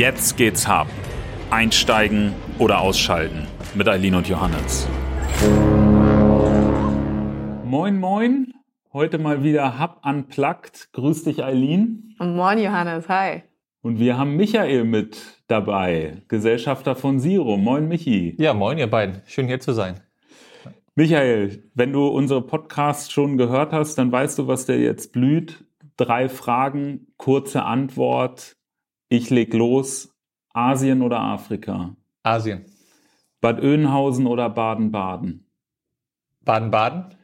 Jetzt geht's hart. Einsteigen oder ausschalten mit Eileen und Johannes. Moin, moin. Heute mal wieder Hub Unplugged. Grüß dich, Eileen. Moin, Johannes. Hi. Und wir haben Michael mit dabei, Gesellschafter von Siro. Moin, Michi. Ja, moin, ihr beiden. Schön hier zu sein. Michael, wenn du unsere Podcasts schon gehört hast, dann weißt du, was der jetzt blüht. Drei Fragen, kurze Antwort. Ich leg los. Asien oder Afrika? Asien. Bad Oeynhausen oder Baden-Baden? Baden-Baden.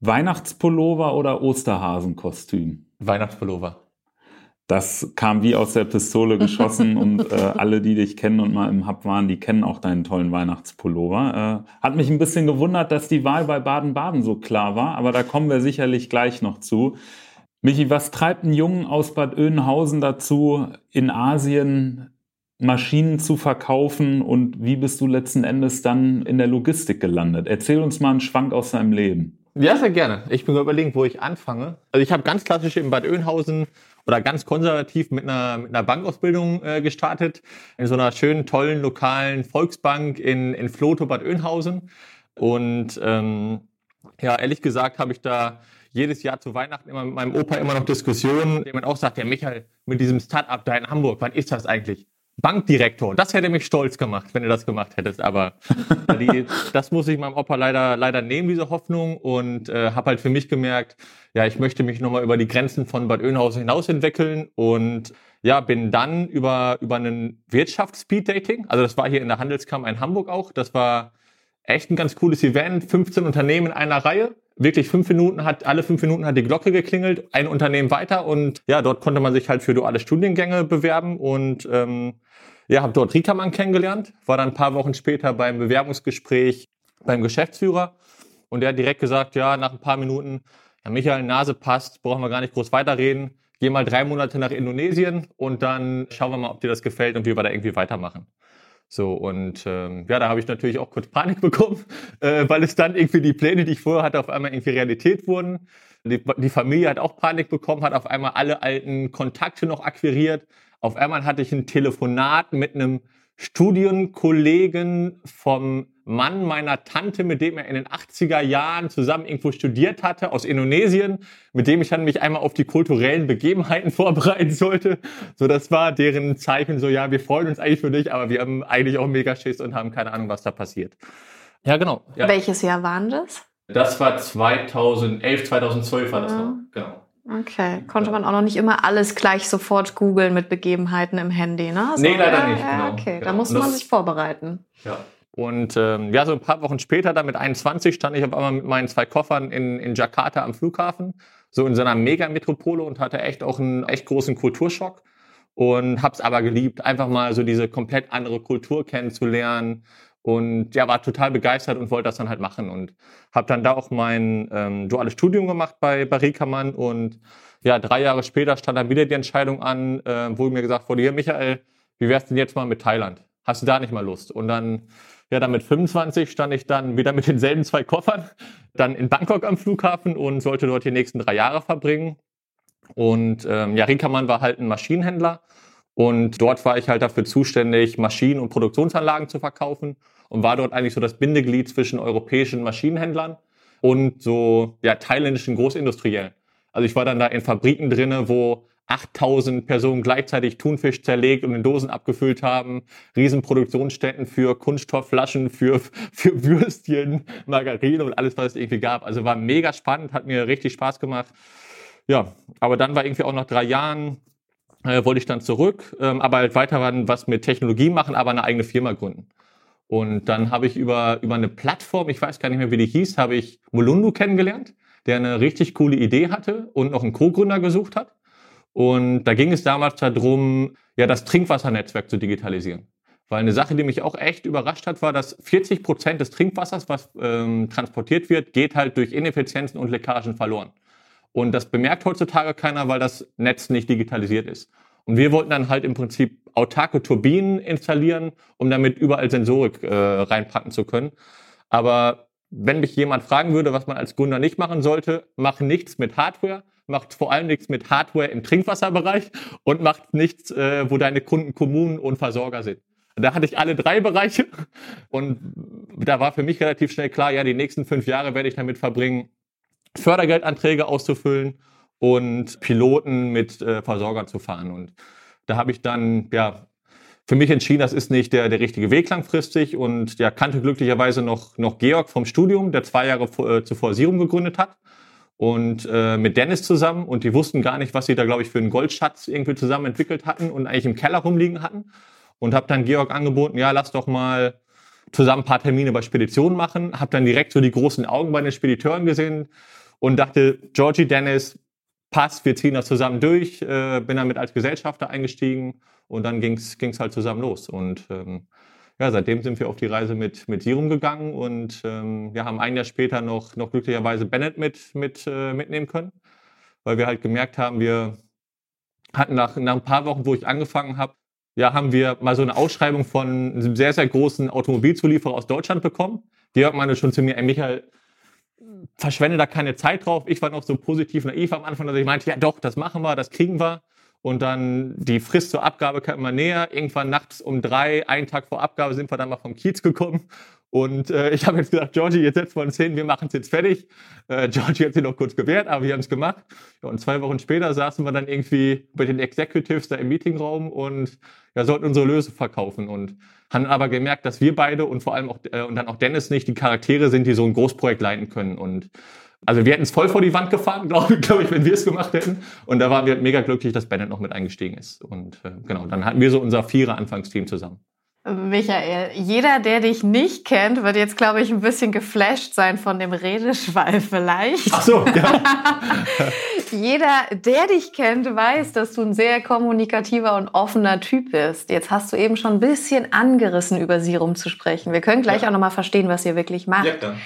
Weihnachtspullover oder Osterhasenkostüm? Weihnachtspullover. Das kam wie aus der Pistole geschossen und äh, alle, die dich kennen und mal im Hub waren, die kennen auch deinen tollen Weihnachtspullover. Äh, hat mich ein bisschen gewundert, dass die Wahl bei Baden-Baden so klar war, aber da kommen wir sicherlich gleich noch zu. Michi, was treibt einen Jungen aus Bad Oeynhausen dazu, in Asien Maschinen zu verkaufen und wie bist du letzten Endes dann in der Logistik gelandet? Erzähl uns mal einen Schwank aus deinem Leben. Ja, sehr gerne. Ich bin überlegen, wo ich anfange. Also ich habe ganz klassisch in Bad Oeynhausen oder ganz konservativ mit einer, mit einer Bankausbildung äh, gestartet, in so einer schönen, tollen, lokalen Volksbank in, in Floto Bad Oeynhausen. Und ähm, ja, ehrlich gesagt habe ich da jedes Jahr zu Weihnachten immer mit meinem Opa immer noch Diskussionen, der man auch sagt, ja Michael, mit diesem Start-up da in Hamburg, wann ist das eigentlich? Bankdirektor. Das hätte mich stolz gemacht, wenn du das gemacht hättest. Aber die, das muss ich meinem Opa leider, leider nehmen, diese Hoffnung. Und äh, habe halt für mich gemerkt, ja, ich möchte mich nochmal über die Grenzen von Bad Oeynhausen hinaus entwickeln. Und ja, bin dann über, über einen Wirtschafts-Speed-Dating, also das war hier in der Handelskammer in Hamburg auch, das war echt ein ganz cooles Event, 15 Unternehmen in einer Reihe. Wirklich fünf Minuten hat, alle fünf Minuten hat die Glocke geklingelt, ein Unternehmen weiter und ja, dort konnte man sich halt für duale Studiengänge bewerben und ähm, ja, habe dort Riekermann kennengelernt, war dann ein paar Wochen später beim Bewerbungsgespräch beim Geschäftsführer und der hat direkt gesagt, ja, nach ein paar Minuten, ja, Michael, Nase passt, brauchen wir gar nicht groß weiterreden. Geh mal drei Monate nach Indonesien und dann schauen wir mal, ob dir das gefällt und wie wir da irgendwie weitermachen. So, und ähm, ja, da habe ich natürlich auch kurz Panik bekommen, äh, weil es dann irgendwie die Pläne, die ich vorher hatte, auf einmal irgendwie Realität wurden. Die, die Familie hat auch Panik bekommen, hat auf einmal alle alten Kontakte noch akquiriert, auf einmal hatte ich ein Telefonat mit einem Studienkollegen vom Mann meiner Tante, mit dem er in den 80er Jahren zusammen irgendwo studiert hatte, aus Indonesien, mit dem ich dann mich einmal auf die kulturellen Begebenheiten vorbereiten sollte. So, das war deren Zeichen, so, ja, wir freuen uns eigentlich für dich, aber wir haben eigentlich auch mega Schiss und haben keine Ahnung, was da passiert. Ja, genau. Ja. Welches Jahr waren das? Das war 2011, 2012 war das noch, genau. Okay, konnte man auch noch nicht immer alles gleich sofort googeln mit Begebenheiten im Handy, ne? So, nee, leider nicht. Ja, genau, okay, genau. da muss man sich vorbereiten. Ja. Und ähm, ja, so ein paar Wochen später, dann mit 21, stand ich auf einmal mit meinen zwei Koffern in, in Jakarta am Flughafen, so in so einer Megametropole und hatte echt auch einen echt großen Kulturschock und hab's aber geliebt, einfach mal so diese komplett andere Kultur kennenzulernen und ja, war total begeistert und wollte das dann halt machen und habe dann da auch mein ähm, duales Studium gemacht bei, Riekermann und ja, drei Jahre später stand dann wieder die Entscheidung an, äh, wo mir gesagt wurde, hier Michael, wie wär's denn jetzt mal mit Thailand? Hast du da nicht mal Lust? Und dann, ja, dann mit 25 stand ich dann wieder mit denselben zwei Koffern, dann in Bangkok am Flughafen und sollte dort die nächsten drei Jahre verbringen. Und ähm, ja, Riekermann war halt ein Maschinenhändler und dort war ich halt dafür zuständig, Maschinen und Produktionsanlagen zu verkaufen und war dort eigentlich so das Bindeglied zwischen europäischen Maschinenhändlern und so ja, thailändischen Großindustriellen. Also ich war dann da in Fabriken drinne, wo 8000 Personen gleichzeitig Thunfisch zerlegt und in Dosen abgefüllt haben, Riesenproduktionsstätten für Kunststoffflaschen, für, für Würstchen, Margarine und alles, was es irgendwie gab. Also war mega spannend, hat mir richtig Spaß gemacht. Ja, aber dann war irgendwie auch nach drei Jahren, äh, wollte ich dann zurück, ähm, aber halt weiter was mit Technologie machen, aber eine eigene Firma gründen. Und dann habe ich über, über eine Plattform, ich weiß gar nicht mehr, wie die hieß, habe ich Molundu kennengelernt, der eine richtig coole Idee hatte und noch einen Co-Gründer gesucht hat. Und da ging es damals darum, ja, das Trinkwassernetzwerk zu digitalisieren. Weil eine Sache, die mich auch echt überrascht hat, war, dass 40 Prozent des Trinkwassers, was ähm, transportiert wird, geht halt durch Ineffizienzen und Leckagen verloren. Und das bemerkt heutzutage keiner, weil das Netz nicht digitalisiert ist. Und wir wollten dann halt im Prinzip autarke Turbinen installieren, um damit überall Sensorik äh, reinpacken zu können. Aber wenn mich jemand fragen würde, was man als Gründer nicht machen sollte, mach nichts mit Hardware, macht vor allem nichts mit Hardware im Trinkwasserbereich und macht nichts, äh, wo deine Kunden Kommunen und Versorger sind. Da hatte ich alle drei Bereiche und da war für mich relativ schnell klar, ja, die nächsten fünf Jahre werde ich damit verbringen, Fördergeldanträge auszufüllen und Piloten mit äh, Versorgern zu fahren. Und da habe ich dann ja für mich entschieden, das ist nicht der, der richtige Weg langfristig und ja, kannte glücklicherweise noch, noch Georg vom Studium, der zwei Jahre vor, äh, zuvor Sirum gegründet hat und äh, mit Dennis zusammen und die wussten gar nicht, was sie da, glaube ich, für einen Goldschatz irgendwie zusammen entwickelt hatten und eigentlich im Keller rumliegen hatten. Und habe dann Georg angeboten, ja, lass doch mal zusammen ein paar Termine bei Speditionen machen, habe dann direkt so die großen Augen bei den Spediteuren gesehen und dachte, Georgie Dennis, passt, wir ziehen das zusammen durch, äh, bin damit als Gesellschafter eingestiegen und dann ging's ging's halt zusammen los. Und ähm, ja, seitdem sind wir auf die Reise mit, mit Serum gegangen und ähm, wir haben ein Jahr später noch, noch glücklicherweise Bennett mit, mit, äh, mitnehmen können, weil wir halt gemerkt haben, wir hatten nach, nach ein paar Wochen, wo ich angefangen habe, ja, haben wir mal so eine Ausschreibung von einem sehr, sehr großen Automobilzulieferer aus Deutschland bekommen. Georg meinte schon zu mir, ey Michael, verschwende da keine Zeit drauf. Ich war noch so positiv naiv am Anfang, dass ich meinte, ja doch, das machen wir, das kriegen wir. Und dann die Frist zur Abgabe kam immer näher. Irgendwann nachts um drei, einen Tag vor Abgabe, sind wir dann mal vom Kiez gekommen. Und äh, ich habe jetzt gesagt, Georgie, jetzt setzen wir uns hin, wir machen es jetzt fertig. Äh, Georgie hat sich noch kurz gewehrt, aber wir haben es gemacht. Ja, und zwei Wochen später saßen wir dann irgendwie bei den Executives da im Meetingraum und ja, sollten unsere Lösung verkaufen. Und haben aber gemerkt, dass wir beide und vor allem auch äh, und dann auch Dennis nicht die Charaktere sind, die so ein Großprojekt leiten können. Und also wir hätten es voll vor die Wand gefahren, glaube glaub ich, wenn wir es gemacht hätten. Und da waren wir mega glücklich, dass Bennett noch mit eingestiegen ist. Und äh, genau, dann hatten wir so unser Vierer-Anfangsteam zusammen. Michael, jeder, der dich nicht kennt, wird jetzt, glaube ich, ein bisschen geflasht sein von dem Redeschwall vielleicht. Ach so, ja. jeder, der dich kennt, weiß, dass du ein sehr kommunikativer und offener Typ bist. Jetzt hast du eben schon ein bisschen angerissen, über Serum zu sprechen. Wir können gleich ja. auch nochmal verstehen, was ihr wirklich macht. Ja, dann.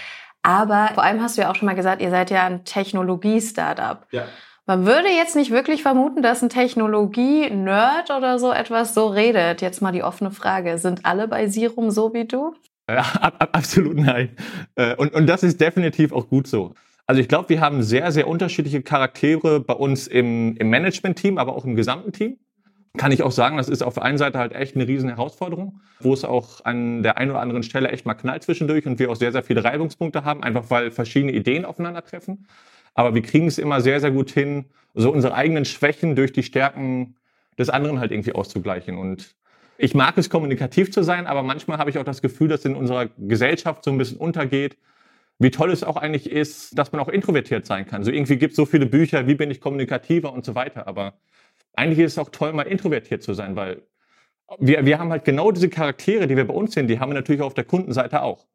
Aber vor allem hast du ja auch schon mal gesagt, ihr seid ja ein Technologie-Startup. Ja. Man würde jetzt nicht wirklich vermuten, dass ein Technologie-Nerd oder so etwas so redet. Jetzt mal die offene Frage. Sind alle bei Serum so wie du? Ja, ab, absolut nein. Äh, und, und das ist definitiv auch gut so. Also ich glaube, wir haben sehr, sehr unterschiedliche Charaktere bei uns im, im Management-Team, aber auch im gesamten Team. Kann ich auch sagen, das ist auf der einen Seite halt echt eine riesen Herausforderung, wo es auch an der einen oder anderen Stelle echt mal knallt zwischendurch und wir auch sehr, sehr viele Reibungspunkte haben, einfach weil verschiedene Ideen aufeinandertreffen. Aber wir kriegen es immer sehr, sehr gut hin, so unsere eigenen Schwächen durch die Stärken des anderen halt irgendwie auszugleichen. Und ich mag es, kommunikativ zu sein, aber manchmal habe ich auch das Gefühl, dass in unserer Gesellschaft so ein bisschen untergeht, wie toll es auch eigentlich ist, dass man auch introvertiert sein kann. So irgendwie gibt es so viele Bücher, wie bin ich kommunikativer und so weiter. Aber eigentlich ist es auch toll, mal introvertiert zu sein, weil wir, wir haben halt genau diese Charaktere, die wir bei uns sehen, die haben wir natürlich auf der Kundenseite auch.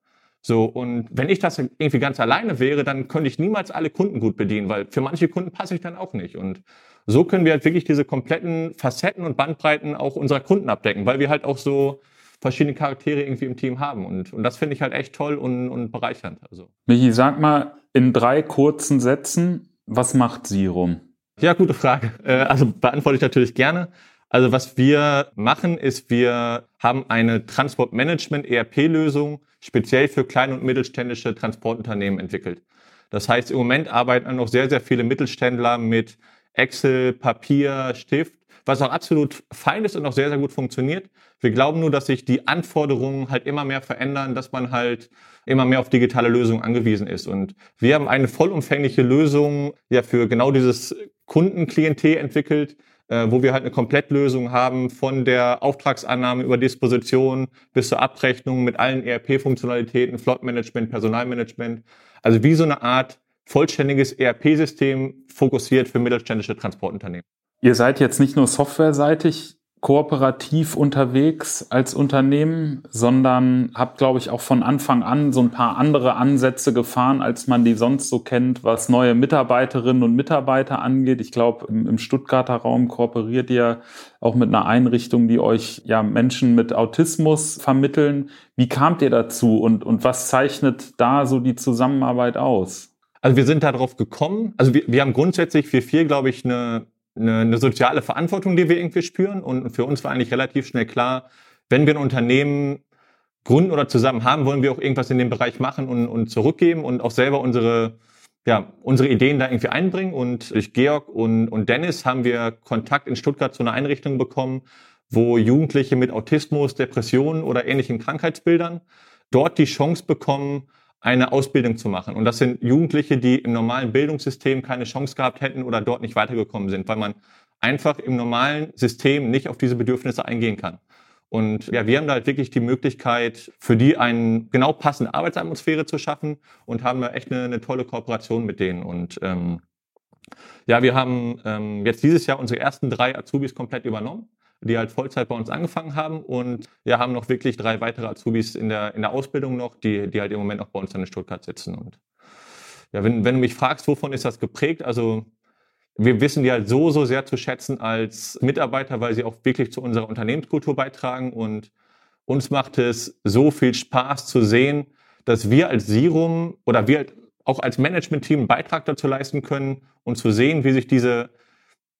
So, und wenn ich das irgendwie ganz alleine wäre, dann könnte ich niemals alle Kunden gut bedienen, weil für manche Kunden passe ich dann auch nicht. Und so können wir halt wirklich diese kompletten Facetten und Bandbreiten auch unserer Kunden abdecken, weil wir halt auch so verschiedene Charaktere irgendwie im Team haben. Und, und das finde ich halt echt toll und, und bereichernd. Also. Michi, sag mal in drei kurzen Sätzen, was macht Sirum? Ja, gute Frage. Äh, also beantworte ich natürlich gerne. Also was wir machen, ist, wir haben eine Transportmanagement-ERP-Lösung speziell für kleine und mittelständische Transportunternehmen entwickelt. Das heißt, im Moment arbeiten noch sehr, sehr viele Mittelständler mit Excel, Papier, Stift, was auch absolut fein ist und auch sehr, sehr gut funktioniert. Wir glauben nur, dass sich die Anforderungen halt immer mehr verändern, dass man halt immer mehr auf digitale Lösungen angewiesen ist. Und wir haben eine vollumfängliche Lösung ja für genau dieses Kundenklientel entwickelt, äh, wo wir halt eine Komplettlösung haben von der Auftragsannahme über Disposition bis zur Abrechnung mit allen ERP-Funktionalitäten, Flotmanagement, Personalmanagement. Also wie so eine Art vollständiges ERP-System fokussiert für mittelständische Transportunternehmen. Ihr seid jetzt nicht nur softwareseitig kooperativ unterwegs als Unternehmen, sondern habt, glaube ich, auch von Anfang an so ein paar andere Ansätze gefahren, als man die sonst so kennt, was neue Mitarbeiterinnen und Mitarbeiter angeht. Ich glaube, im, im Stuttgarter Raum kooperiert ihr auch mit einer Einrichtung, die euch ja Menschen mit Autismus vermitteln. Wie kamt ihr dazu und, und was zeichnet da so die Zusammenarbeit aus? Also wir sind darauf gekommen, also wir, wir haben grundsätzlich für vier, glaube ich, eine eine, eine soziale Verantwortung, die wir irgendwie spüren. Und für uns war eigentlich relativ schnell klar, wenn wir ein Unternehmen gründen oder zusammen haben, wollen wir auch irgendwas in dem Bereich machen und, und zurückgeben und auch selber unsere ja, unsere Ideen da irgendwie einbringen. Und durch Georg und, und Dennis haben wir Kontakt in Stuttgart zu einer Einrichtung bekommen, wo Jugendliche mit Autismus, Depressionen oder ähnlichen Krankheitsbildern dort die Chance bekommen, eine Ausbildung zu machen. Und das sind Jugendliche, die im normalen Bildungssystem keine Chance gehabt hätten oder dort nicht weitergekommen sind, weil man einfach im normalen System nicht auf diese Bedürfnisse eingehen kann. Und ja, wir haben da halt wirklich die Möglichkeit, für die eine genau passende Arbeitsatmosphäre zu schaffen und haben da echt eine, eine tolle Kooperation mit denen. Und ähm, ja, wir haben ähm, jetzt dieses Jahr unsere ersten drei Azubis komplett übernommen, die halt Vollzeit bei uns angefangen haben und wir haben noch wirklich drei weitere Azubis in der, in der Ausbildung noch, die, die halt im Moment auch bei uns in Stuttgart sitzen. Und ja, wenn, wenn du mich fragst, wovon ist das geprägt, also wir wissen die halt so, so sehr zu schätzen als Mitarbeiter, weil sie auch wirklich zu unserer Unternehmenskultur beitragen. Und uns macht es so viel Spaß zu sehen, dass wir als Sirum oder wir auch als Management-Team einen Beitrag dazu leisten können und zu sehen, wie sich diese,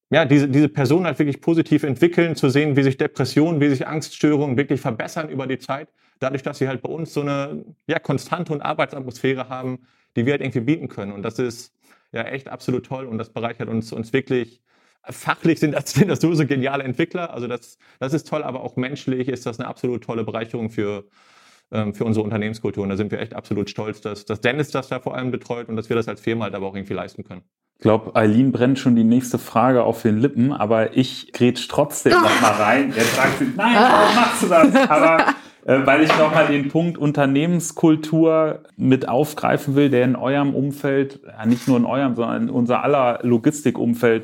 ja, diese, diese Personen halt wirklich positiv entwickeln, zu sehen, wie sich Depressionen, wie sich Angststörungen wirklich verbessern über die Zeit, dadurch, dass sie halt bei uns so eine ja, konstante und Arbeitsatmosphäre haben, die wir halt irgendwie bieten können. Und das ist, ja echt absolut toll und das bereichert uns, uns wirklich. Fachlich sind das, sind das sowieso geniale Entwickler, also das, das ist toll, aber auch menschlich ist das eine absolut tolle Bereicherung für, für unsere Unternehmenskultur. Und da sind wir echt absolut stolz, dass, dass Dennis das da vor allem betreut und dass wir das als Firma halt aber auch irgendwie leisten können. Ich glaube, Eileen brennt schon die nächste Frage auf den Lippen, aber ich grätsch trotzdem noch mal rein. Jetzt sagt sie, nein, warum machst du das? Aber äh, weil ich nochmal den Punkt Unternehmenskultur mit aufgreifen will, der in eurem Umfeld, ja nicht nur in eurem, sondern in unser aller Logistikumfeld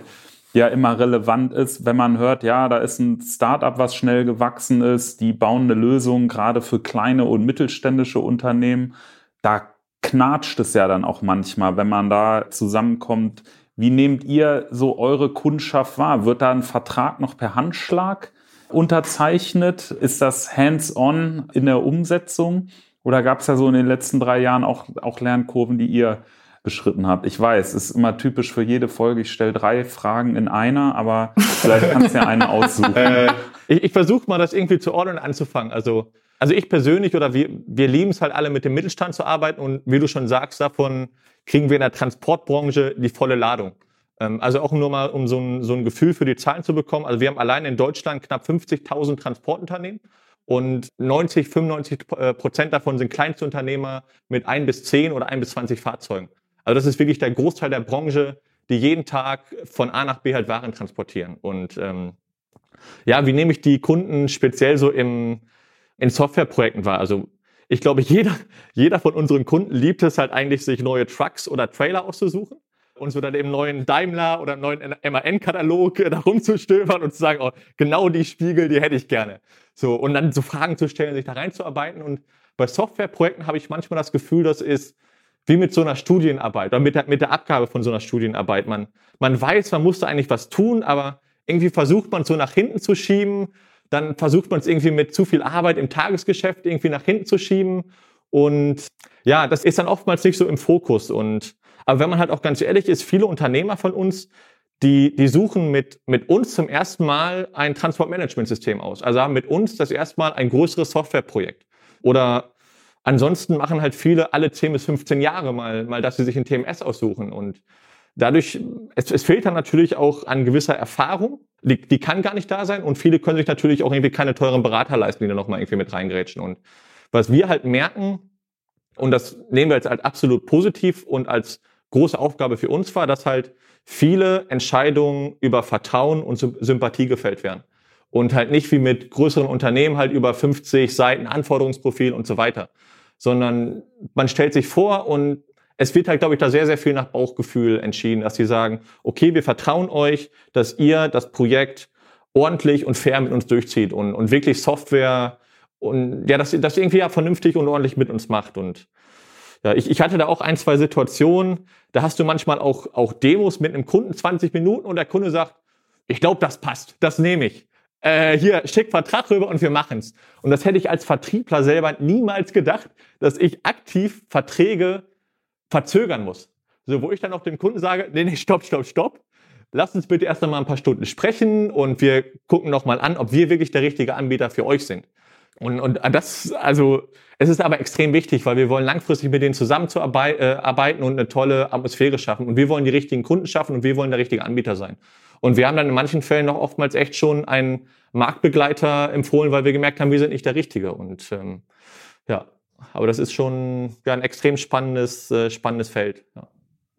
ja immer relevant ist, wenn man hört, ja, da ist ein Startup, was schnell gewachsen ist, die bauen eine Lösung gerade für kleine und mittelständische Unternehmen. Da knatscht es ja dann auch manchmal, wenn man da zusammenkommt. Wie nehmt ihr so eure Kundschaft wahr? Wird da ein Vertrag noch per Handschlag unterzeichnet? Ist das hands-on in der Umsetzung? Oder gab es ja so in den letzten drei Jahren auch, auch Lernkurven, die ihr beschritten habt? Ich weiß, es ist immer typisch für jede Folge. Ich stelle drei Fragen in einer, aber vielleicht kannst du ja eine aussuchen. Äh, ich ich versuche mal, das irgendwie zu ordnen anzufangen. Also, also ich persönlich oder wir, wir lieben es halt alle mit dem Mittelstand zu arbeiten und wie du schon sagst, davon kriegen wir in der Transportbranche die volle Ladung. Ähm, also auch nur mal, um so ein, so ein Gefühl für die Zahlen zu bekommen. Also wir haben allein in Deutschland knapp 50.000 Transportunternehmen und 90, 95 äh, Prozent davon sind Kleinstunternehmer mit ein bis zehn oder ein bis 20 Fahrzeugen. Also das ist wirklich der Großteil der Branche, die jeden Tag von A nach B halt Waren transportieren. Und ähm, ja, wie nehme ich die Kunden speziell so im, in Softwareprojekten wahr? Also ich glaube, jeder, jeder von unseren Kunden liebt es halt eigentlich, sich neue Trucks oder Trailer auszusuchen und so dann im neuen Daimler oder im neuen MAN-Katalog da rumzustöbern und zu sagen, oh, genau die Spiegel, die hätte ich gerne. So, und dann so Fragen zu stellen, sich da reinzuarbeiten. Und bei Softwareprojekten habe ich manchmal das Gefühl, das ist wie mit so einer Studienarbeit oder mit der, mit der Abgabe von so einer Studienarbeit. Man, man weiß, man muss da eigentlich was tun, aber irgendwie versucht man es so nach hinten zu schieben. Dann versucht man es irgendwie mit zu viel Arbeit im Tagesgeschäft irgendwie nach hinten zu schieben. Und ja, das ist dann oftmals nicht so im Fokus. Und aber wenn man halt auch ganz ehrlich ist, viele Unternehmer von uns, die, die suchen mit, mit uns zum ersten Mal ein Transportmanagementsystem aus. Also haben mit uns das erste Mal ein größeres Softwareprojekt. Oder ansonsten machen halt viele alle 10 bis 15 Jahre mal, mal dass sie sich ein TMS aussuchen. Und dadurch, es, es fehlt dann natürlich auch an gewisser Erfahrung. Die, die kann gar nicht da sein. Und viele können sich natürlich auch irgendwie keine teuren Berater leisten, die da nochmal irgendwie mit reingrätschen. Und was wir halt merken, und das nehmen wir jetzt als absolut positiv und als große Aufgabe für uns war, dass halt viele Entscheidungen über Vertrauen und Sympathie gefällt werden. Und halt nicht wie mit größeren Unternehmen halt über 50 Seiten Anforderungsprofil und so weiter. Sondern man stellt sich vor und es wird halt, glaube ich, da sehr, sehr viel nach Bauchgefühl entschieden, dass sie sagen, okay, wir vertrauen euch, dass ihr das Projekt ordentlich und fair mit uns durchzieht und, und wirklich Software und ja, dass, dass irgendwie ja vernünftig und ordentlich mit uns macht. Und ja, ich, ich hatte da auch ein, zwei Situationen, da hast du manchmal auch, auch Demos mit einem Kunden 20 Minuten und der Kunde sagt, ich glaube, das passt, das nehme ich. Äh, hier, schick Vertrag rüber und wir machen's. Und das hätte ich als Vertriebler selber niemals gedacht, dass ich aktiv Verträge verzögern muss. So, wo ich dann auch dem Kunden sage, nee, nee, stopp, stopp, stopp. Lass uns bitte erst einmal ein paar Stunden sprechen und wir gucken nochmal an, ob wir wirklich der richtige Anbieter für euch sind. Und, und das, also es ist aber extrem wichtig, weil wir wollen langfristig mit denen zusammenzuarbeiten äh, und eine tolle Atmosphäre schaffen. Und wir wollen die richtigen Kunden schaffen und wir wollen der richtige Anbieter sein. Und wir haben dann in manchen Fällen noch oftmals echt schon einen Marktbegleiter empfohlen, weil wir gemerkt haben, wir sind nicht der Richtige. Und ähm, ja, aber das ist schon ja, ein extrem spannendes, äh, spannendes Feld. Ja.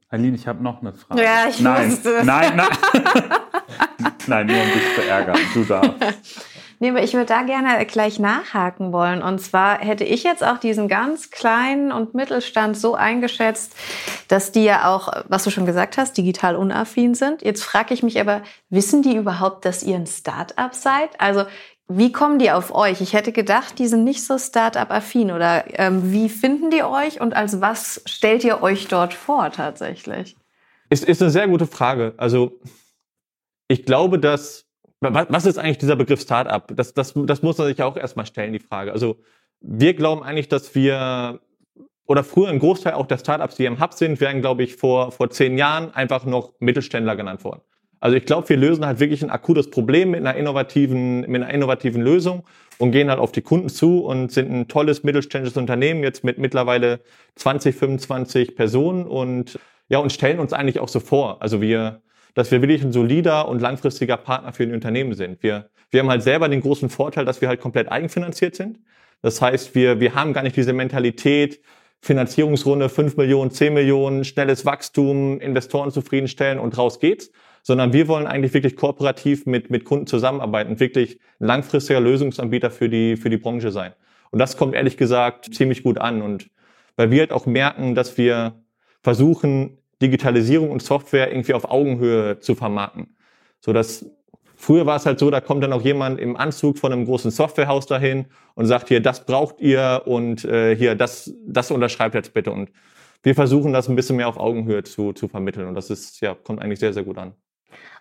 Aline, ich habe noch eine Frage. Ja, ich nein, wusste. nein, nein. nein, nur um dich zu ärgern. Du darfst. Nee, ich würde da gerne gleich nachhaken wollen. Und zwar hätte ich jetzt auch diesen ganz kleinen und Mittelstand so eingeschätzt, dass die ja auch, was du schon gesagt hast, digital unaffin sind. Jetzt frage ich mich aber, wissen die überhaupt, dass ihr ein Start-up seid? Also wie kommen die auf euch? Ich hätte gedacht, die sind nicht so Start-up-affin. Oder ähm, wie finden die euch und als was stellt ihr euch dort vor tatsächlich? Ist, ist eine sehr gute Frage. Also ich glaube, dass was ist eigentlich dieser Begriff Startup? Das, das, das muss man sich auch erstmal stellen, die Frage. Also wir glauben eigentlich, dass wir oder früher ein Großteil auch der Startups, die im Hub sind, wären, glaube ich, vor, vor zehn Jahren einfach noch Mittelständler genannt worden. Also ich glaube, wir lösen halt wirklich ein akutes Problem mit einer innovativen, mit einer innovativen Lösung und gehen halt auf die Kunden zu und sind ein tolles mittelständisches Unternehmen jetzt mit mittlerweile 20, 25 Personen und ja, und stellen uns eigentlich auch so vor. Also wir, dass wir wirklich ein solider und langfristiger Partner für ein Unternehmen sind. Wir, wir haben halt selber den großen Vorteil, dass wir halt komplett eigenfinanziert sind. Das heißt, wir, wir haben gar nicht diese Mentalität, Finanzierungsrunde 5 Millionen, 10 Millionen, schnelles Wachstum, Investoren zufriedenstellen und raus geht's, sondern wir wollen eigentlich wirklich kooperativ mit, mit Kunden zusammenarbeiten und wirklich langfristiger Lösungsanbieter für die, für die Branche sein. Und das kommt ehrlich gesagt ziemlich gut an und weil wir halt auch merken, dass wir versuchen, Digitalisierung und Software irgendwie auf Augenhöhe zu vermarkten. So dass früher war es halt so, da kommt dann auch jemand im Anzug von einem großen Softwarehaus dahin und sagt hier, das braucht ihr und äh, hier, das, das unterschreibt jetzt bitte. Und wir versuchen das ein bisschen mehr auf Augenhöhe zu, zu vermitteln. Und das ist, ja, kommt eigentlich sehr, sehr gut an.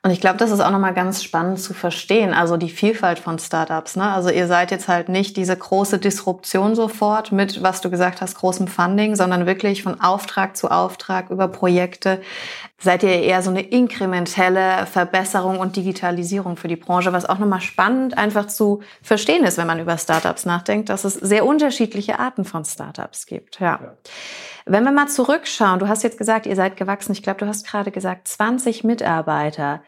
Und ich glaube, das ist auch nochmal ganz spannend zu verstehen, also die Vielfalt von Startups. Ne? Also ihr seid jetzt halt nicht diese große Disruption sofort mit, was du gesagt hast, großem Funding, sondern wirklich von Auftrag zu Auftrag über Projekte seid ihr eher so eine inkrementelle Verbesserung und Digitalisierung für die Branche, was auch nochmal spannend einfach zu verstehen ist, wenn man über Startups nachdenkt, dass es sehr unterschiedliche Arten von Startups gibt. Ja. ja. Wenn wir mal zurückschauen, du hast jetzt gesagt, ihr seid gewachsen. Ich glaube, du hast gerade gesagt, 20 Mitarbeiter.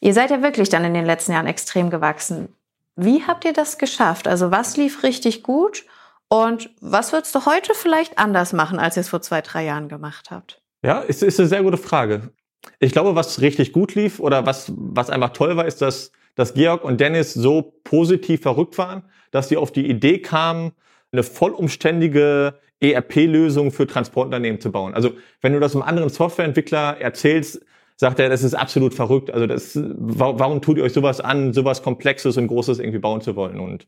Ihr seid ja wirklich dann in den letzten Jahren extrem gewachsen. Wie habt ihr das geschafft? Also was lief richtig gut und was würdest du heute vielleicht anders machen, als ihr es vor zwei, drei Jahren gemacht habt? Ja, ist, ist eine sehr gute Frage. Ich glaube, was richtig gut lief oder was, was einfach toll war, ist, dass, dass Georg und Dennis so positiv verrückt waren, dass sie auf die Idee kamen, eine vollumständige ERP-Lösung für Transportunternehmen zu bauen. Also wenn du das einem anderen Softwareentwickler erzählst, sagt er, das ist absolut verrückt. Also das, warum tut ihr euch sowas an, sowas Komplexes und Großes irgendwie bauen zu wollen? Und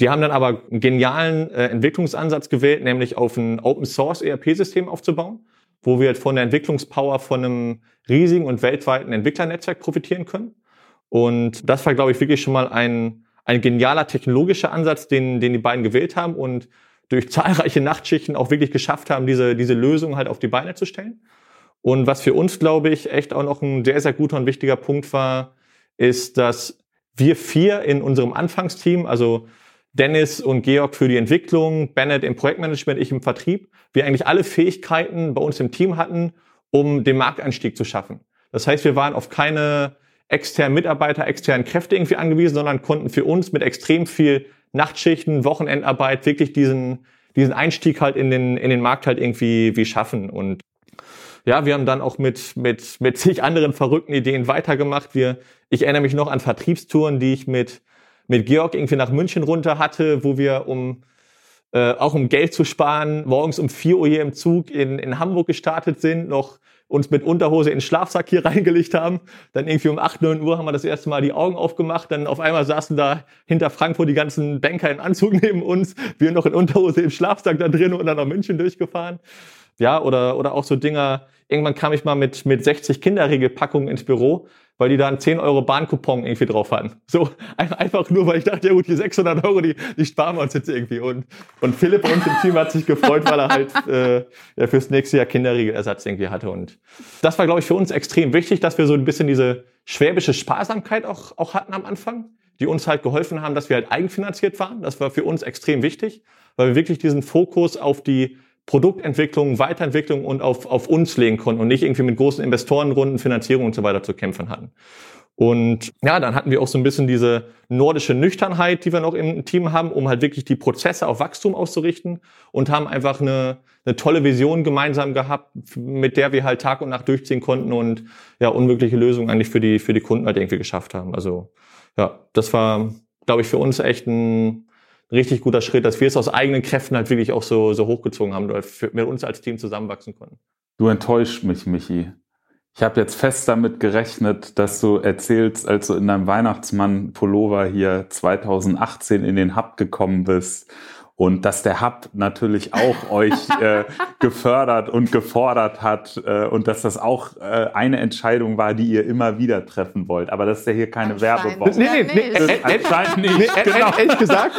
die haben dann aber einen genialen äh, Entwicklungsansatz gewählt, nämlich auf ein Open Source ERP-System aufzubauen, wo wir von der Entwicklungspower von einem riesigen und weltweiten Entwicklernetzwerk profitieren können. Und das war, glaube ich, wirklich schon mal ein, ein genialer technologischer Ansatz, den, den die beiden gewählt haben. Und durch zahlreiche Nachtschichten auch wirklich geschafft haben, diese, diese Lösung halt auf die Beine zu stellen. Und was für uns, glaube ich, echt auch noch ein sehr, sehr guter und wichtiger Punkt war, ist, dass wir vier in unserem Anfangsteam, also Dennis und Georg für die Entwicklung, Bennett im Projektmanagement, ich im Vertrieb, wir eigentlich alle Fähigkeiten bei uns im Team hatten, um den Markteinstieg zu schaffen. Das heißt, wir waren auf keine externen Mitarbeiter, externen Kräfte irgendwie angewiesen, sondern konnten für uns mit extrem viel Nachtschichten, Wochenendarbeit wirklich diesen, diesen Einstieg halt in den, in den Markt halt irgendwie wie schaffen. Und ja, wir haben dann auch mit, mit, mit zig anderen verrückten Ideen weitergemacht. Wir, ich erinnere mich noch an Vertriebstouren, die ich mit, mit Georg irgendwie nach München runter hatte, wo wir um, äh, auch um Geld zu sparen, morgens um 4 Uhr hier im Zug in, in Hamburg gestartet sind, noch uns mit Unterhose in den Schlafsack hier reingelegt haben. Dann irgendwie um 8, 9 Uhr haben wir das erste Mal die Augen aufgemacht. Dann auf einmal saßen da hinter Frankfurt die ganzen Banker in Anzug neben uns. Wir noch in Unterhose im Schlafsack da drin und dann nach München durchgefahren. Ja, oder, oder auch so Dinger. Irgendwann kam ich mal mit, mit 60 Kinderriegelpackungen ins Büro weil die da einen 10 Euro Bahnkupon irgendwie drauf hatten. So einfach nur, weil ich dachte, ja gut, die 600 Euro, die, die sparen wir uns jetzt irgendwie. Und, und Philipp und dem Team hat sich gefreut, weil er halt äh, ja, fürs nächste Jahr Kinderriegelersatz irgendwie hatte. Und das war, glaube ich, für uns extrem wichtig, dass wir so ein bisschen diese schwäbische Sparsamkeit auch, auch hatten am Anfang, die uns halt geholfen haben, dass wir halt eigenfinanziert waren. Das war für uns extrem wichtig, weil wir wirklich diesen Fokus auf die Produktentwicklung, Weiterentwicklung und auf, auf uns legen konnten und nicht irgendwie mit großen Investorenrunden, Finanzierung und so weiter zu kämpfen hatten. Und ja, dann hatten wir auch so ein bisschen diese nordische Nüchternheit, die wir noch im Team haben, um halt wirklich die Prozesse auf Wachstum auszurichten und haben einfach eine, eine tolle Vision gemeinsam gehabt, mit der wir halt Tag und Nacht durchziehen konnten und ja, unmögliche Lösungen eigentlich für die, für die Kunden halt irgendwie geschafft haben. Also ja, das war, glaube ich, für uns echt ein richtig guter Schritt, dass wir es aus eigenen Kräften halt wirklich auch so, so hochgezogen haben, oder mit uns als Team zusammenwachsen konnten. Du enttäuscht mich, Michi. Ich habe jetzt fest damit gerechnet, dass du erzählst, als du in deinem Weihnachtsmann-Pullover hier 2018 in den Hub gekommen bist und dass der Hub natürlich auch euch äh, gefördert und gefordert hat äh, und dass das auch äh, eine Entscheidung war, die ihr immer wieder treffen wollt. Aber das ist ja hier keine Werbebox. Nee, nee, nee, nee, anscheinend nicht. Nee, genau. Ehrlich gesagt,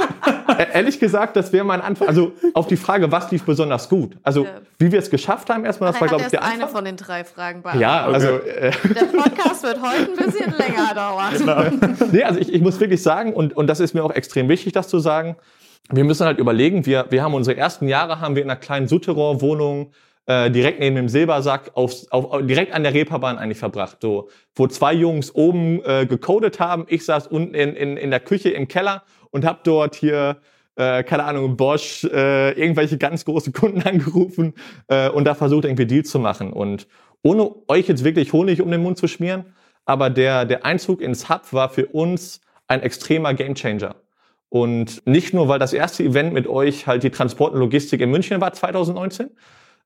ehrlich gesagt, das wäre mein Anfang. Also auf die Frage, was lief besonders gut? Also wie wir es geschafft haben, erstmal, das war glaube ich der eine von den drei Fragen beantwortet. Ja, also äh, der Podcast wird heute ein bisschen länger dauern. Genau. Nee, also ich, ich muss wirklich sagen und und das ist mir auch extrem wichtig, das zu sagen wir müssen halt überlegen, wir, wir haben unsere ersten Jahre haben wir in einer kleinen Souterrain-Wohnung äh, direkt neben dem Silbersack auf, auf, direkt an der Reeperbahn eigentlich verbracht, so, wo zwei Jungs oben äh, gecodet haben. Ich saß unten in, in, in der Küche im Keller und habe dort hier äh, keine Ahnung, Bosch, äh, irgendwelche ganz große Kunden angerufen äh, und da versucht irgendwie Deals zu machen. Und ohne euch jetzt wirklich Honig um den Mund zu schmieren, aber der, der Einzug ins Hub war für uns ein extremer Gamechanger. Und nicht nur, weil das erste Event mit euch halt die Transport und Logistik in München war 2019,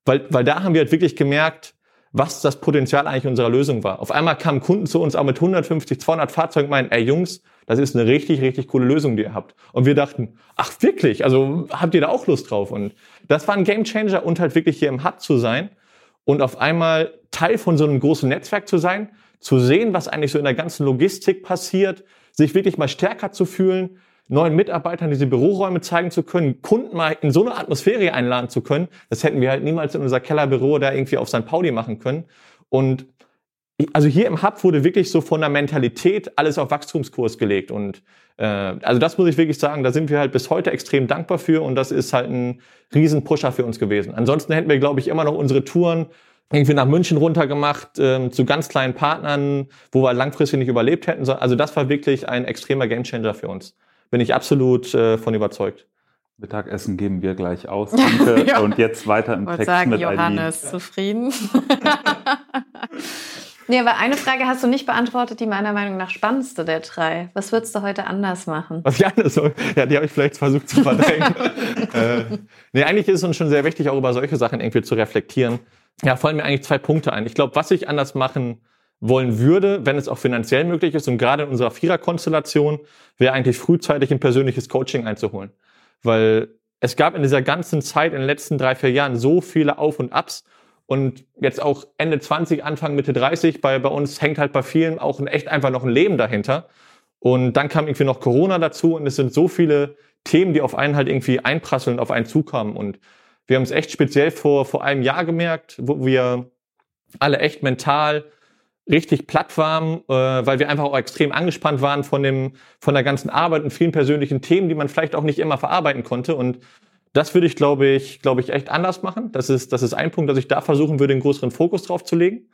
weil, weil da haben wir halt wirklich gemerkt, was das Potenzial eigentlich unserer Lösung war. Auf einmal kamen Kunden zu uns auch mit 150, 200 Fahrzeugen und meinen, ey Jungs, das ist eine richtig, richtig coole Lösung, die ihr habt. Und wir dachten, ach wirklich, also habt ihr da auch Lust drauf? Und das war ein Gamechanger und halt wirklich hier im Hub zu sein und auf einmal Teil von so einem großen Netzwerk zu sein, zu sehen, was eigentlich so in der ganzen Logistik passiert, sich wirklich mal stärker zu fühlen, neuen Mitarbeitern diese Büroräume zeigen zu können, Kunden mal in so eine Atmosphäre einladen zu können, das hätten wir halt niemals in unser Kellerbüro da irgendwie auf St. Pauli machen können. Und also hier im Hub wurde wirklich so von der Mentalität alles auf Wachstumskurs gelegt und äh, also das muss ich wirklich sagen, da sind wir halt bis heute extrem dankbar für und das ist halt ein Riesenpusher für uns gewesen. Ansonsten hätten wir, glaube ich, immer noch unsere Touren irgendwie nach München runtergemacht ähm, zu ganz kleinen Partnern, wo wir langfristig nicht überlebt hätten. Also das war wirklich ein extremer Gamechanger für uns bin ich absolut äh, von überzeugt. Mittagessen geben wir gleich aus. Danke. ja. Und jetzt weiter im Text sagen, mit Johannes, Eileen. zufrieden? nee, aber eine Frage hast du nicht beantwortet, die meiner Meinung nach spannendste der drei. Was würdest du heute anders machen? Was ich anders Ja, die habe ich vielleicht versucht zu verdrängen. äh, nee, eigentlich ist es uns schon sehr wichtig, auch über solche Sachen irgendwie zu reflektieren. Ja, fallen mir eigentlich zwei Punkte ein. Ich glaube, was ich anders machen wollen würde, wenn es auch finanziell möglich ist und gerade in unserer Viererkonstellation, wäre eigentlich frühzeitig ein persönliches Coaching einzuholen. Weil es gab in dieser ganzen Zeit, in den letzten drei, vier Jahren so viele Auf und Abs und jetzt auch Ende 20, Anfang, Mitte 30, bei, bei uns hängt halt bei vielen auch ein, echt einfach noch ein Leben dahinter. Und dann kam irgendwie noch Corona dazu und es sind so viele Themen, die auf einen halt irgendwie einprasseln, auf einen zukommen. Und wir haben es echt speziell vor, vor einem Jahr gemerkt, wo wir alle echt mental richtig platt waren, äh, weil wir einfach auch extrem angespannt waren von dem, von der ganzen Arbeit und vielen persönlichen Themen, die man vielleicht auch nicht immer verarbeiten konnte. Und das würde ich, glaube ich, glaube ich, echt anders machen. Das ist, das ist ein Punkt, dass ich da versuchen würde, einen größeren Fokus drauf zu legen.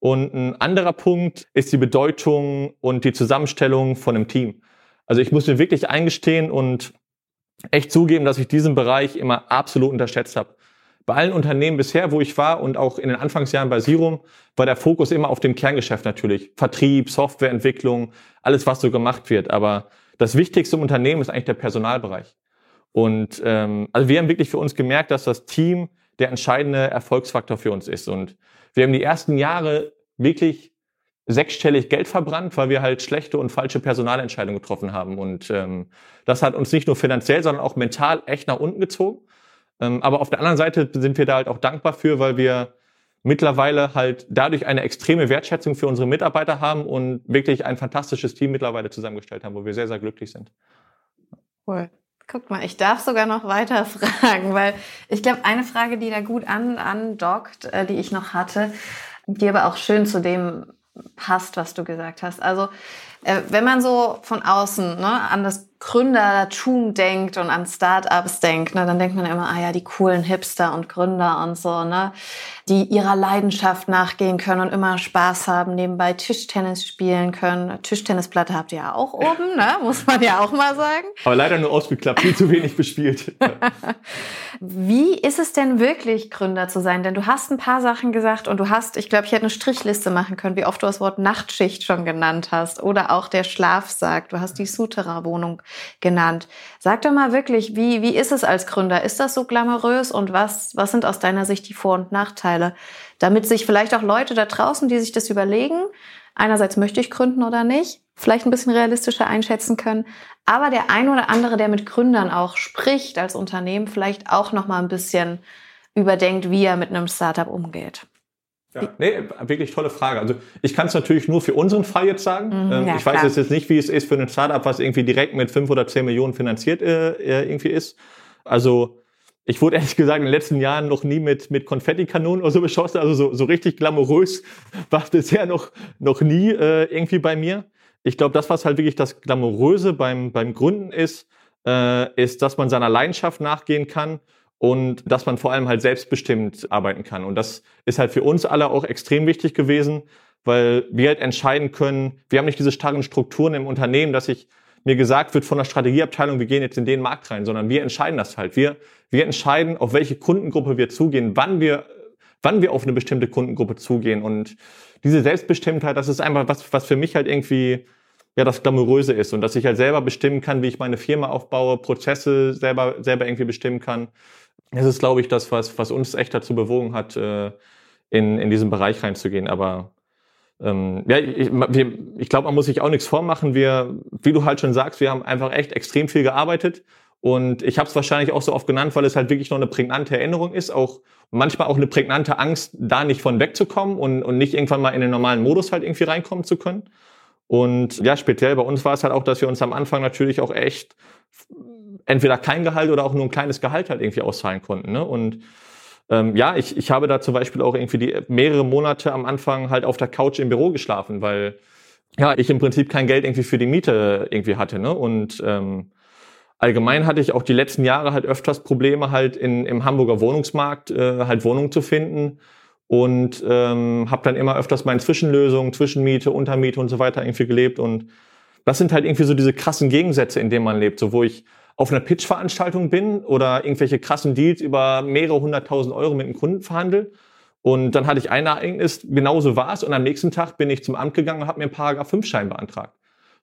Und ein anderer Punkt ist die Bedeutung und die Zusammenstellung von einem Team. Also ich muss mir wirklich eingestehen und echt zugeben, dass ich diesen Bereich immer absolut unterschätzt habe bei allen Unternehmen bisher, wo ich war und auch in den Anfangsjahren bei Sirum, war der Fokus immer auf dem Kerngeschäft natürlich. Vertrieb, Softwareentwicklung, alles, was so gemacht wird. Aber das Wichtigste im Unternehmen ist eigentlich der Personalbereich. Und ähm, also wir haben wirklich für uns gemerkt, dass das Team der entscheidende Erfolgsfaktor für uns ist. Und wir haben die ersten Jahre wirklich sechsstellig Geld verbrannt, weil wir halt schlechte und falsche Personalentscheidungen getroffen haben. Und ähm, das hat uns nicht nur finanziell, sondern auch mental echt nach unten gezogen. Ähm, aber auf der anderen Seite sind wir da halt auch dankbar für, weil wir mittlerweile halt dadurch eine extreme Wertschätzung für unsere Mitarbeiter haben und wirklich ein fantastisches Team mittlerweile zusammengestellt haben, wo wir sehr, sehr glücklich sind. Cool. Guck mal, ich darf sogar noch weiter fragen, weil ich glaube, eine Frage, die da gut an, andockt, äh, die ich noch hatte, die aber auch schön zu dem passt, was du gesagt hast. Also Äh, wenn man so von außen ne, an das Gründertum denkt und an Startups denkt, ne, dann denkt man immer, ah ja, die coolen Hipster und Gründer und so, ne, die ihrer Leidenschaft nachgehen können und immer Spaß haben, nebenbei Tischtennis spielen können. Tischtennisplatte habt ihr ja auch oben, ne, muss man ja auch mal sagen. Aber leider nur ausgeklappt, viel zu wenig bespielt. Wie ist es denn wirklich, Gründer zu sein? Denn du hast ein paar Sachen gesagt und du hast, ich glaube, ich hätte eine Strichliste machen können, wie oft du das Wort Nachtschicht schon genannt hast oder auch der Schlafsack. Du hast die Sutera-Wohnung genannt. Sag doch mal wirklich, wie, wie ist es als Gründer? Ist das so glamourös und was, was sind aus deiner Sicht die Vor- und Nachteile? Damit sich vielleicht auch Leute da draußen, die sich das überlegen, einerseits möchte ich gründen oder nicht, vielleicht ein bisschen realistischer einschätzen können, aber der ein oder andere, der mit Gründern auch spricht als Unternehmen, vielleicht auch noch mal ein bisschen überdenkt, wie er mit einem Startup umgeht. Ja, nee, wirklich tolle Frage. Also ich kann es natürlich nur für unseren Fall jetzt sagen. Mhm, ähm, ja, ich weiß jetzt nicht, wie es ist für ein Startup, was irgendwie direkt mit fünf oder zehn Millionen finanziert äh, äh, irgendwie ist. Also ich wurde ehrlich gesagt in den letzten Jahren noch nie mit, mit Konfettikanonen oder so beschossen. Also so, so richtig glamourös war es bisher noch, noch nie äh, irgendwie bei mir. Ich glaube, das, was halt wirklich das Glamouröse beim, beim Gründen ist, äh, ist, dass man seiner Leidenschaft nachgehen kann und dass man vor allem halt selbstbestimmt arbeiten kann. Und das ist halt für uns alle auch extrem wichtig gewesen, weil wir halt entscheiden können, wir haben nicht diese starren Strukturen im Unternehmen, dass ich mir gesagt wird von der Strategieabteilung, wir gehen jetzt in den Markt rein, sondern wir entscheiden das halt. Wir, wir entscheiden, auf welche Kundengruppe wir zugehen, wann wir, wann wir auf eine bestimmte Kundengruppe zugehen. Und diese Selbstbestimmtheit, das ist einfach was, was für mich halt irgendwie ja das Glamouröse ist und dass ich halt selber bestimmen kann, wie ich meine Firma aufbaue, Prozesse selber, selber irgendwie bestimmen kann. Das ist, glaube ich, das, was, was uns echt dazu bewogen hat, äh, in, in diesen Bereich reinzugehen. Aber ähm, ja, ich, ich glaube, man muss sich auch nichts vormachen. Wir, wie du halt schon sagst, wir haben einfach echt extrem viel gearbeitet. Und ich habe es wahrscheinlich auch so oft genannt, weil es halt wirklich noch eine prägnante Erinnerung ist, auch manchmal auch eine prägnante Angst, da nicht von wegzukommen und, und nicht irgendwann mal in den normalen Modus halt irgendwie reinkommen zu können. Und ja, speziell bei uns war es halt auch, dass wir uns am Anfang natürlich auch echt entweder kein Gehalt oder auch nur ein kleines Gehalt halt irgendwie auszahlen konnten. Ne? Und ähm, ja, ich, ich habe da zum Beispiel auch irgendwie die mehrere Monate am Anfang halt auf der Couch im Büro geschlafen, weil ja ich im Prinzip kein Geld irgendwie für die Miete irgendwie hatte. Ne? Und ähm, allgemein hatte ich auch die letzten Jahre halt öfters Probleme halt in, im Hamburger Wohnungsmarkt äh, halt Wohnungen zu finden und ähm, habe dann immer öfters meine Zwischenlösungen, Zwischenmiete, Untermiete und so weiter irgendwie gelebt und das sind halt irgendwie so diese krassen Gegensätze, in denen man lebt, so wo ich auf einer Pitch-Veranstaltung bin oder irgendwelche krassen Deals über mehrere hunderttausend Euro mit einem Kunden verhandle. Und dann hatte ich ein Ereignis, genauso war es. Und am nächsten Tag bin ich zum Amt gegangen und habe mir einen Paragraph 5-Schein beantragt.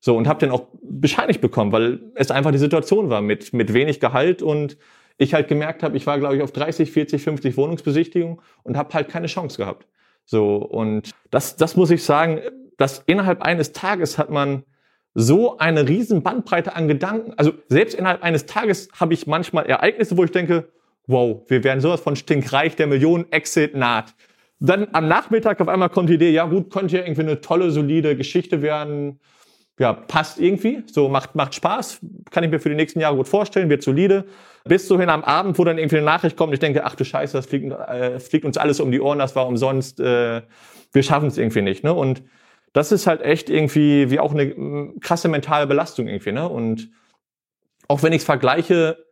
So, und habe den auch bescheinigt bekommen, weil es einfach die Situation war mit, mit wenig Gehalt und ich halt gemerkt habe, ich war, glaube ich, auf 30, 40, 50 Wohnungsbesichtigungen und habe halt keine Chance gehabt. So, und das, das muss ich sagen, dass innerhalb eines Tages hat man so eine riesen Bandbreite an Gedanken. Also selbst innerhalb eines Tages habe ich manchmal Ereignisse, wo ich denke, wow, wir werden sowas von stinkreich, der Millionen-Exit naht. Dann am Nachmittag auf einmal kommt die Idee, ja gut, könnte ja irgendwie eine tolle, solide Geschichte werden. Ja, passt irgendwie, so macht, macht Spaß, kann ich mir für die nächsten Jahre gut vorstellen, wird solide. Bis so hin am Abend, wo dann irgendwie eine Nachricht kommt, ich denke, ach du Scheiße, das fliegt, äh, fliegt uns alles um die Ohren, das war umsonst, äh, wir schaffen es irgendwie nicht. Ne? Und das ist halt echt irgendwie wie auch eine mm, krasse mentale Belastung irgendwie, ne? Und auch wenn ich es vergleiche,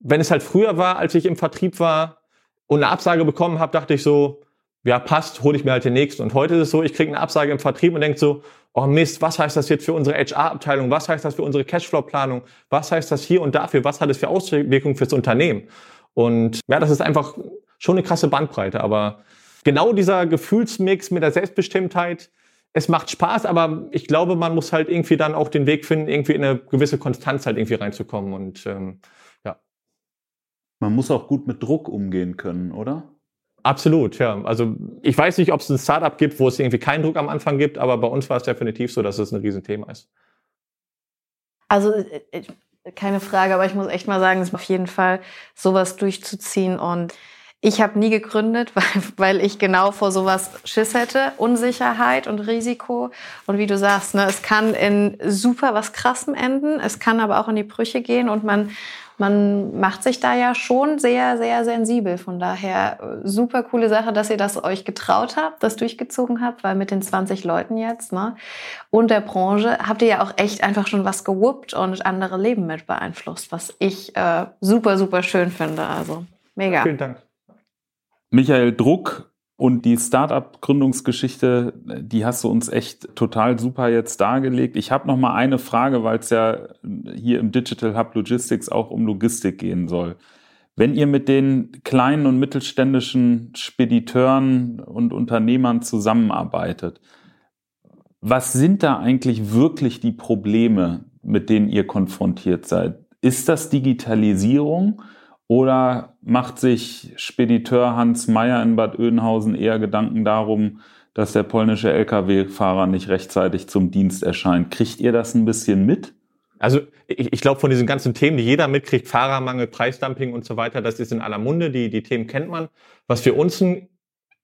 wenn es halt früher war, als ich im Vertrieb war und eine Absage bekommen habe, dachte ich so, ja, passt, hole ich mir halt den nächsten. Und heute ist es so, ich kriege eine Absage im Vertrieb und denke so, oh Mist, was heißt das jetzt für unsere HR-Abteilung? Was heißt das für unsere Cashflow-Planung? Was heißt das hier und dafür? Was hat es für Auswirkungen fürs Unternehmen? Und ja, das ist einfach schon eine krasse Bandbreite. Aber genau dieser Gefühlsmix mit der Selbstbestimmtheit, es macht Spaß, aber ich glaube, man muss halt irgendwie dann auch den Weg finden, irgendwie in eine gewisse Konstanz halt irgendwie reinzukommen und ähm, ja. Man muss auch gut mit Druck umgehen können, oder? Absolut, ja. Also ich weiß nicht, ob es ein Startup gibt, wo es irgendwie keinen Druck am Anfang gibt, aber bei uns war es definitiv so, dass es ein Riesenthema ist. Also äh, keine Frage, aber ich muss echt mal sagen, es ist auf jeden Fall sowas durchzuziehen und ich habe nie gegründet, weil, weil ich genau vor sowas Schiss hätte. Unsicherheit und Risiko. Und wie du sagst, ne, es kann in super was Krassem enden. Es kann aber auch in die Brüche gehen und man man macht sich da ja schon sehr, sehr sensibel. Von daher äh, super coole Sache, dass ihr das euch getraut habt, das durchgezogen habt, weil mit den 20 Leuten jetzt ne, und der Branche habt ihr ja auch echt einfach schon was gewuppt und andere Leben mit beeinflusst, was ich äh, super, super schön finde. Also mega. Vielen Dank. Michael Druck und die Startup-Gründungsgeschichte, die hast du uns echt total super jetzt dargelegt. Ich habe noch mal eine Frage, weil es ja hier im Digital Hub Logistics auch um Logistik gehen soll. Wenn ihr mit den kleinen und mittelständischen Spediteuren und Unternehmern zusammenarbeitet, was sind da eigentlich wirklich die Probleme, mit denen ihr konfrontiert seid? Ist das Digitalisierung? Oder macht sich Spediteur Hans Meyer in Bad Oeynhausen eher Gedanken darum, dass der polnische Lkw-Fahrer nicht rechtzeitig zum Dienst erscheint? Kriegt ihr das ein bisschen mit? Also ich, ich glaube, von diesen ganzen Themen, die jeder mitkriegt, Fahrermangel, Preisdumping und so weiter, das ist in aller Munde, die, die Themen kennt man. Was für uns ein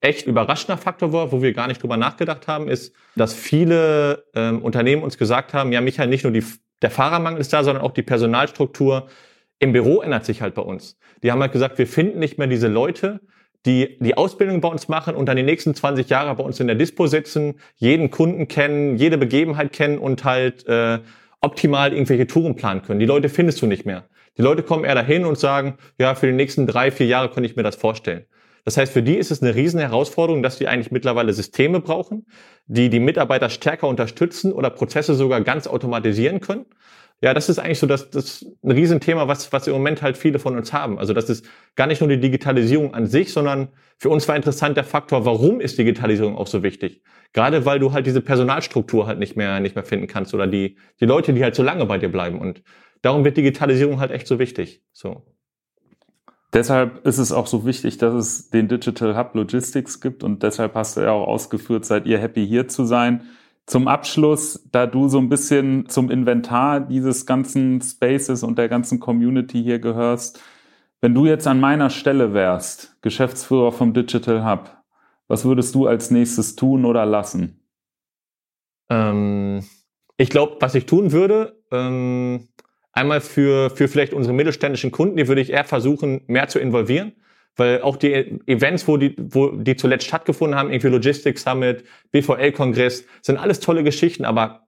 echt überraschender Faktor war, wo wir gar nicht drüber nachgedacht haben, ist, dass viele ähm, Unternehmen uns gesagt haben, ja, Michael, nicht nur die, der Fahrermangel ist da, sondern auch die Personalstruktur, im Büro ändert sich halt bei uns. Die haben halt gesagt, wir finden nicht mehr diese Leute, die die Ausbildung bei uns machen und dann die nächsten 20 Jahre bei uns in der Dispo sitzen, jeden Kunden kennen, jede Begebenheit kennen und halt äh, optimal irgendwelche Touren planen können. Die Leute findest du nicht mehr. Die Leute kommen eher dahin und sagen, ja, für die nächsten drei, vier Jahre könnte ich mir das vorstellen. Das heißt, für die ist es eine riesen Herausforderung, dass die eigentlich mittlerweile Systeme brauchen, die die Mitarbeiter stärker unterstützen oder Prozesse sogar ganz automatisieren können. Ja, das ist eigentlich so das, das ein Riesenthema, was, was im Moment halt viele von uns haben. Also das ist gar nicht nur die Digitalisierung an sich, sondern für uns war interessant der Faktor, warum ist Digitalisierung auch so wichtig? Gerade weil du halt diese Personalstruktur halt nicht mehr, nicht mehr finden kannst oder die, die Leute, die halt so lange bei dir bleiben. Und darum wird Digitalisierung halt echt so wichtig. So. Deshalb ist es auch so wichtig, dass es den Digital Hub Logistics gibt und deshalb hast du ja auch ausgeführt, seid ihr happy hier zu sein. Zum Abschluss, da du so ein bisschen zum Inventar dieses ganzen Spaces und der ganzen Community hier gehörst, wenn du jetzt an meiner Stelle wärst, Geschäftsführer vom Digital Hub, was würdest du als nächstes tun oder lassen? Ähm, ich glaube, was ich tun würde, ähm, einmal für, für vielleicht unsere mittelständischen Kunden, die würde ich eher versuchen, mehr zu involvieren. Weil auch die Events, wo die, wo die zuletzt stattgefunden haben, irgendwie Logistics Summit, BVL-Kongress, sind alles tolle Geschichten, aber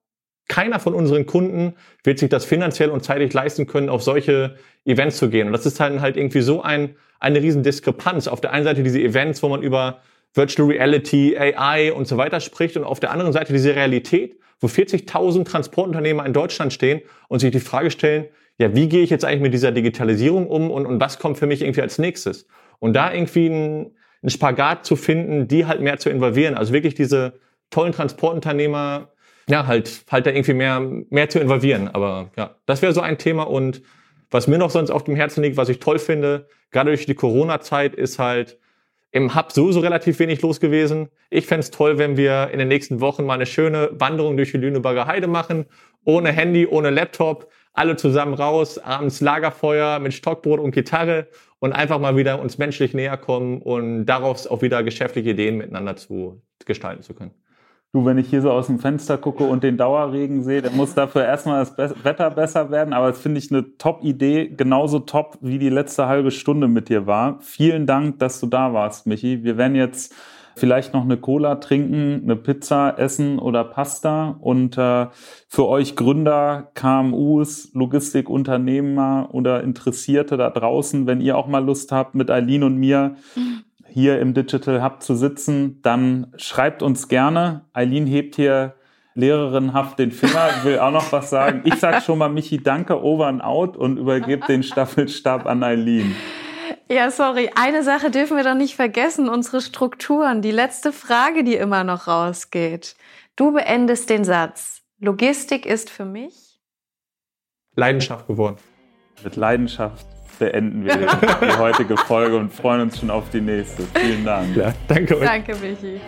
keiner von unseren Kunden wird sich das finanziell und zeitlich leisten können, auf solche Events zu gehen. Und das ist halt, halt irgendwie so ein, eine riesen Diskrepanz. Auf der einen Seite diese Events, wo man über Virtual Reality, AI und so weiter spricht und auf der anderen Seite diese Realität, wo 40.000 Transportunternehmer in Deutschland stehen und sich die Frage stellen, ja, wie gehe ich jetzt eigentlich mit dieser Digitalisierung um und, und was kommt für mich irgendwie als nächstes? Und da irgendwie einen, einen Spagat zu finden, die halt mehr zu involvieren. Also wirklich diese tollen Transportunternehmer, ja, halt, halt da irgendwie mehr, mehr zu involvieren. Aber ja, das wäre so ein Thema. Und was mir noch sonst auf dem Herzen liegt, was ich toll finde, gerade durch die Corona-Zeit, ist halt im Hub sowieso relativ wenig los gewesen. Ich fände es toll, wenn wir in den nächsten Wochen mal eine schöne Wanderung durch die Lüneburger Heide machen. Ohne Handy, ohne Laptop, alle zusammen raus, abends Lagerfeuer mit Stockbrot und Gitarre und einfach mal wieder uns menschlich näher kommen und daraus auch wieder geschäftliche Ideen miteinander zu gestalten zu können. Du, wenn ich hier so aus dem Fenster gucke und den Dauerregen sehe, dann muss dafür erstmal das Wetter besser werden. Aber das finde ich eine Top-Idee, genauso top wie die letzte halbe Stunde mit dir war. Vielen Dank, dass du da warst, Michi. Wir werden jetzt vielleicht noch eine Cola trinken, eine Pizza essen oder Pasta. Und äh, für euch Gründer, KMUs, Logistikunternehmer oder Interessierte da draußen, wenn ihr auch mal Lust habt, mit Eileen und mir hier im Digital Hub zu sitzen, dann schreibt uns gerne. Eileen hebt hier lehrerinhaft den Finger, will auch noch was sagen. Ich sag schon mal, Michi, danke, over and out und übergebe den Staffelstab an Eileen. Ja, sorry. Eine Sache dürfen wir doch nicht vergessen, unsere Strukturen. Die letzte Frage, die immer noch rausgeht. Du beendest den Satz. Logistik ist für mich Leidenschaft geworden. Mit Leidenschaft beenden wir die heutige Folge und freuen uns schon auf die nächste. Vielen Dank. Ja, danke euch. Danke, Michi.